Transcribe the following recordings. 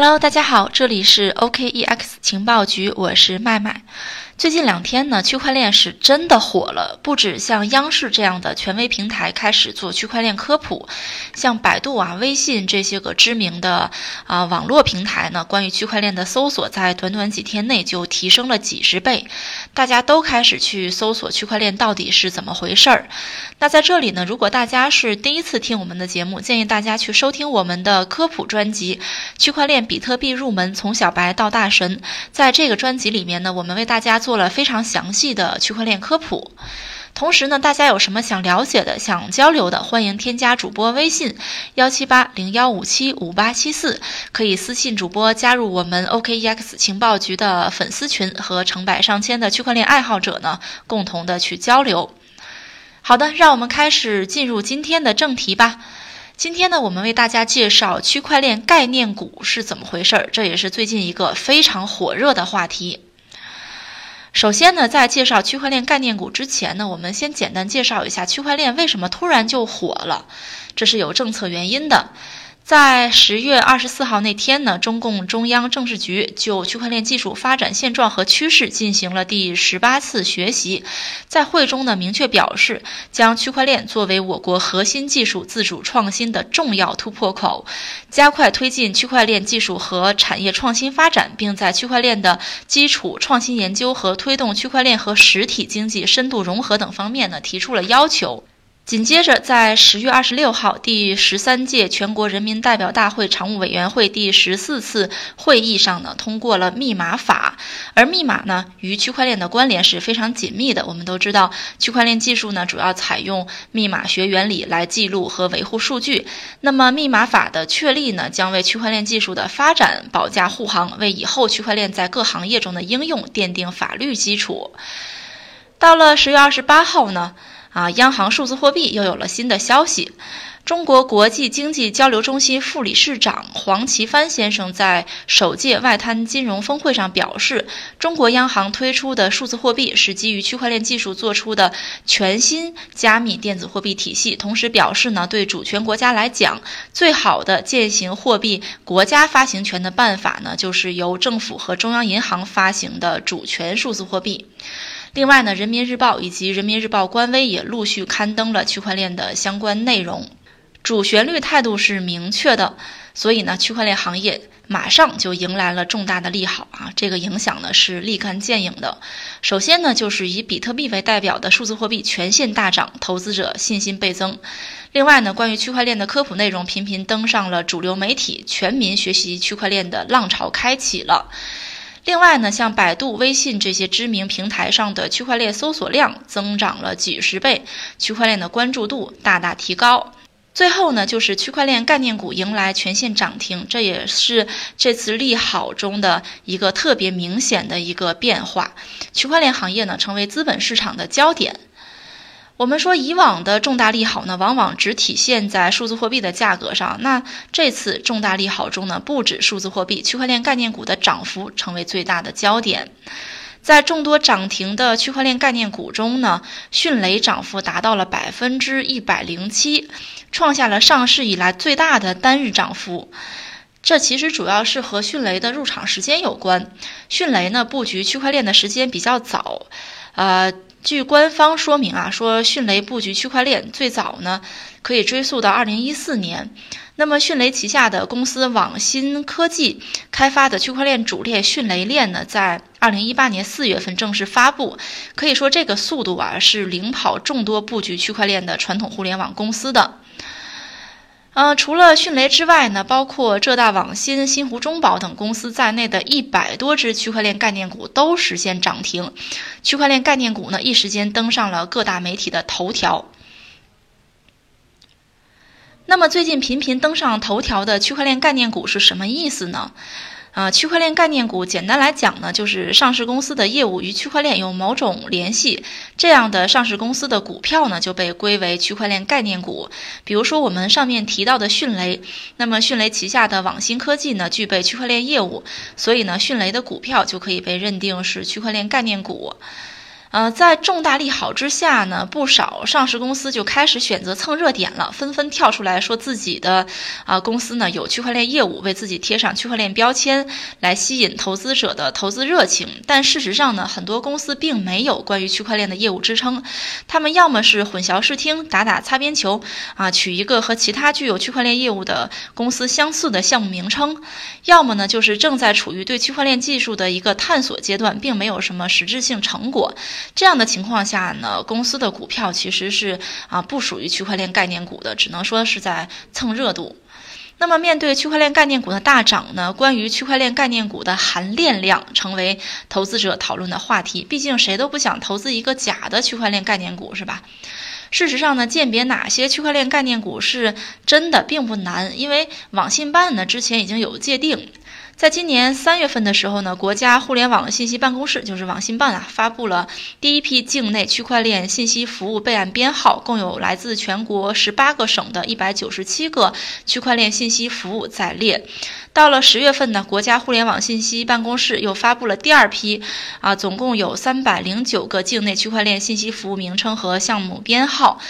Hello，大家好，这里是 OKEX 情报局，我是麦麦。最近两天呢，区块链是真的火了，不止像央视这样的权威平台开始做区块链科普，像百度啊、微信这些个知名的啊网络平台呢，关于区块链的搜索在短短几天内就提升了几十倍，大家都开始去搜索区块链到底是怎么回事儿。那在这里呢，如果大家是第一次听我们的节目，建议大家去收听我们的科普专辑《区块链比特币入门：从小白到大神》。在这个专辑里面呢，我们为大家做了非常详细的区块链科普。同时呢，大家有什么想了解的、想交流的，欢迎添加主播微信幺七八零幺五七五八七四，可以私信主播加入我们 OKEX 情报局的粉丝群，和成百上千的区块链爱好者呢，共同的去交流。好的，让我们开始进入今天的正题吧。今天呢，我们为大家介绍区块链概念股是怎么回事儿，这也是最近一个非常火热的话题。首先呢，在介绍区块链概念股之前呢，我们先简单介绍一下区块链为什么突然就火了，这是有政策原因的。在十月二十四号那天呢，中共中央政治局就区块链技术发展现状和趋势进行了第十八次学习，在会中呢明确表示，将区块链作为我国核心技术自主创新的重要突破口，加快推进区块链技术和产业创新发展，并在区块链的基础创新研究和推动区块链和实体经济深度融合等方面呢提出了要求。紧接着，在十月二十六号第十三届全国人民代表大会常务委员会第十四次会议上呢，通过了密码法。而密码呢，与区块链的关联是非常紧密的。我们都知道，区块链技术呢，主要采用密码学原理来记录和维护数据。那么，密码法的确立呢，将为区块链技术的发展保驾护航，为以后区块链在各行业中的应用奠定法律基础。到了十月二十八号呢。啊，央行数字货币又有了新的消息。中国国际经济交流中心副理事长黄奇帆先生在首届外滩金融峰会上表示，中国央行推出的数字货币是基于区块链技术做出的全新加密电子货币体系。同时表示呢，对主权国家来讲，最好的践行货币国家发行权的办法呢，就是由政府和中央银行发行的主权数字货币。另外呢，人民日报以及人民日报官微也陆续刊登了区块链的相关内容，主旋律态度是明确的，所以呢，区块链行业马上就迎来了重大的利好啊！这个影响呢是立竿见影的。首先呢，就是以比特币为代表的数字货币全线大涨，投资者信心倍增。另外呢，关于区块链的科普内容频频登上了主流媒体，全民学习区块链的浪潮开启了。另外呢，像百度、微信这些知名平台上的区块链搜索量增长了几十倍，区块链的关注度大大提高。最后呢，就是区块链概念股迎来全线涨停，这也是这次利好中的一个特别明显的一个变化。区块链行业呢，成为资本市场的焦点。我们说以往的重大利好呢，往往只体现在数字货币的价格上。那这次重大利好中呢，不止数字货币，区块链概念股的涨幅成为最大的焦点。在众多涨停的区块链概念股中呢，迅雷涨幅达到了百分之一百零七，创下了上市以来最大的单日涨幅。这其实主要是和迅雷的入场时间有关。迅雷呢，布局区块链的时间比较早，呃。据官方说明啊，说迅雷布局区块链最早呢，可以追溯到二零一四年。那么迅雷旗下的公司网新科技开发的区块链主链迅雷链呢，在二零一八年四月份正式发布。可以说这个速度啊，是领跑众多布局区块链的传统互联网公司的。呃，除了迅雷之外呢，包括浙大网新、新湖中宝等公司在内的一百多只区块链概念股都实现涨停，区块链概念股呢一时间登上了各大媒体的头条。那么最近频频登上头条的区块链概念股是什么意思呢？啊，区块链概念股简单来讲呢，就是上市公司的业务与区块链有某种联系，这样的上市公司的股票呢就被归为区块链概念股。比如说我们上面提到的迅雷，那么迅雷旗下的网新科技呢具备区块链业务，所以呢迅雷的股票就可以被认定是区块链概念股。呃，在重大利好之下呢，不少上市公司就开始选择蹭热点了，纷纷跳出来说自己的啊公司呢有区块链业务，为自己贴上区块链标签，来吸引投资者的投资热情。但事实上呢，很多公司并没有关于区块链的业务支撑，他们要么是混淆视听，打打擦边球啊，取一个和其他具有区块链业务的公司相似的项目名称，要么呢就是正在处于对区块链技术的一个探索阶段，并没有什么实质性成果。这样的情况下呢，公司的股票其实是啊不属于区块链概念股的，只能说是在蹭热度。那么面对区块链概念股的大涨呢，关于区块链概念股的含链量成为投资者讨论的话题。毕竟谁都不想投资一个假的区块链概念股，是吧？事实上呢，鉴别哪些区块链概念股是真的并不难，因为网信办呢之前已经有界定。在今年三月份的时候呢，国家互联网信息办公室就是网信办啊，发布了第一批境内区块链信息服务备案编号，共有来自全国十八个省的一百九十七个区块链信息服务在列。到了十月份呢，国家互联网信息办公室又发布了第二批，啊，总共有三百零九个境内区块链信息服务名称和项目编号。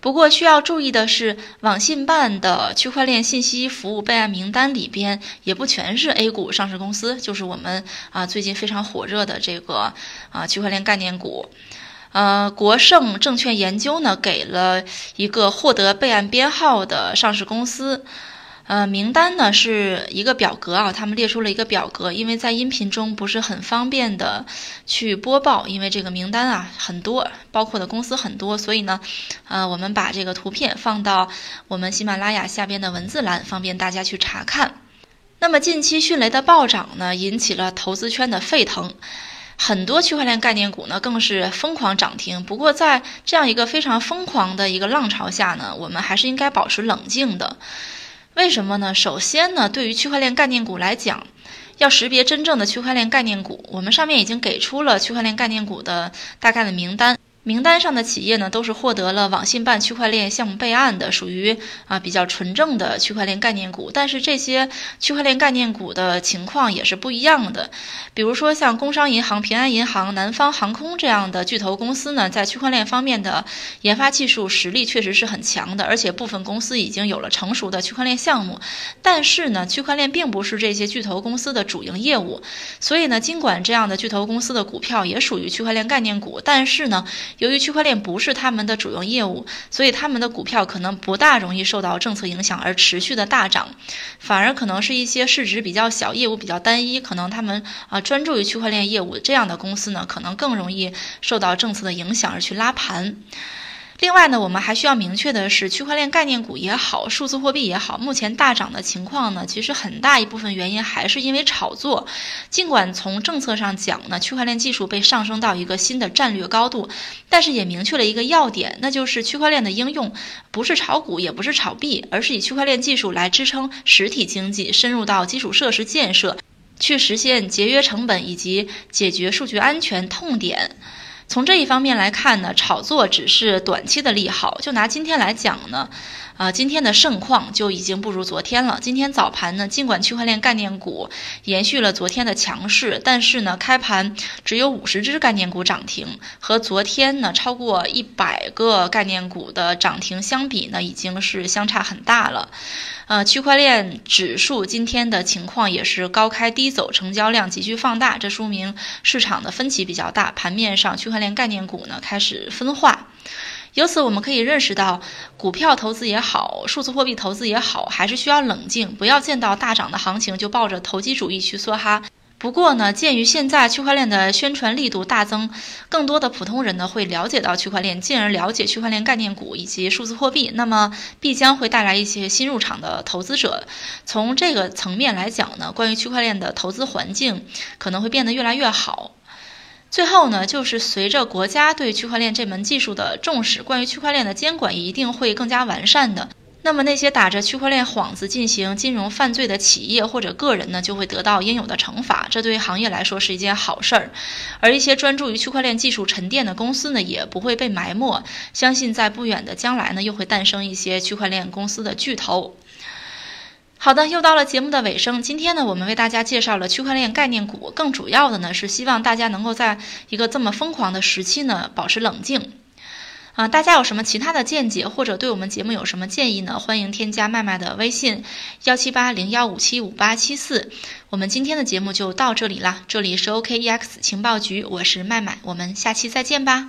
不过需要注意的是，网信办的区块链信息服务备案名单里边也不全是 A 股上市公司，就是我们啊最近非常火热的这个啊区块链概念股。呃，国盛证券研究呢给了一个获得备案编号的上市公司。呃，名单呢是一个表格啊，他们列出了一个表格，因为在音频中不是很方便的去播报，因为这个名单啊很多，包括的公司很多，所以呢，呃，我们把这个图片放到我们喜马拉雅下边的文字栏，方便大家去查看。那么近期迅雷的暴涨呢，引起了投资圈的沸腾，很多区块链概念股呢更是疯狂涨停。不过在这样一个非常疯狂的一个浪潮下呢，我们还是应该保持冷静的。为什么呢？首先呢，对于区块链概念股来讲，要识别真正的区块链概念股，我们上面已经给出了区块链概念股的大概的名单。名单上的企业呢，都是获得了网信办区块链项目备案的，属于啊比较纯正的区块链概念股。但是这些区块链概念股的情况也是不一样的。比如说像工商银行、平安银行、南方航空这样的巨头公司呢，在区块链方面的研发技术实力确实是很强的，而且部分公司已经有了成熟的区块链项目。但是呢，区块链并不是这些巨头公司的主营业务，所以呢，尽管这样的巨头公司的股票也属于区块链概念股，但是呢。由于区块链不是他们的主营业务，所以他们的股票可能不大容易受到政策影响而持续的大涨，反而可能是一些市值比较小、业务比较单一，可能他们啊专注于区块链业务这样的公司呢，可能更容易受到政策的影响而去拉盘。另外呢，我们还需要明确的是，区块链概念股也好，数字货币也好，目前大涨的情况呢，其实很大一部分原因还是因为炒作。尽管从政策上讲呢，区块链技术被上升到一个新的战略高度，但是也明确了一个要点，那就是区块链的应用不是炒股，也不是炒币，而是以区块链技术来支撑实体经济，深入到基础设施建设，去实现节约成本以及解决数据安全痛点。从这一方面来看呢，炒作只是短期的利好。就拿今天来讲呢。啊，今天的盛况就已经不如昨天了。今天早盘呢，尽管区块链概念股延续了昨天的强势，但是呢，开盘只有五十只概念股涨停，和昨天呢超过一百个概念股的涨停相比呢，已经是相差很大了。呃，区块链指数今天的情况也是高开低走，成交量急剧放大，这说明市场的分歧比较大，盘面上区块链概念股呢开始分化。由此我们可以认识到，股票投资也好，数字货币投资也好，还是需要冷静，不要见到大涨的行情就抱着投机主义去梭哈。不过呢，鉴于现在区块链的宣传力度大增，更多的普通人呢会了解到区块链，进而了解区块链概念股以及数字货币，那么必将会带来一些新入场的投资者。从这个层面来讲呢，关于区块链的投资环境可能会变得越来越好。最后呢，就是随着国家对区块链这门技术的重视，关于区块链的监管一定会更加完善的。那么那些打着区块链幌子进行金融犯罪的企业或者个人呢，就会得到应有的惩罚，这对行业来说是一件好事儿。而一些专注于区块链技术沉淀的公司呢，也不会被埋没。相信在不远的将来呢，又会诞生一些区块链公司的巨头。好的，又到了节目的尾声。今天呢，我们为大家介绍了区块链概念股，更主要的呢是希望大家能够在一个这么疯狂的时期呢保持冷静。啊，大家有什么其他的见解，或者对我们节目有什么建议呢？欢迎添加麦麦的微信幺七八零幺五七五八七四。我们今天的节目就到这里啦，这里是 OKEX 情报局，我是麦麦，我们下期再见吧。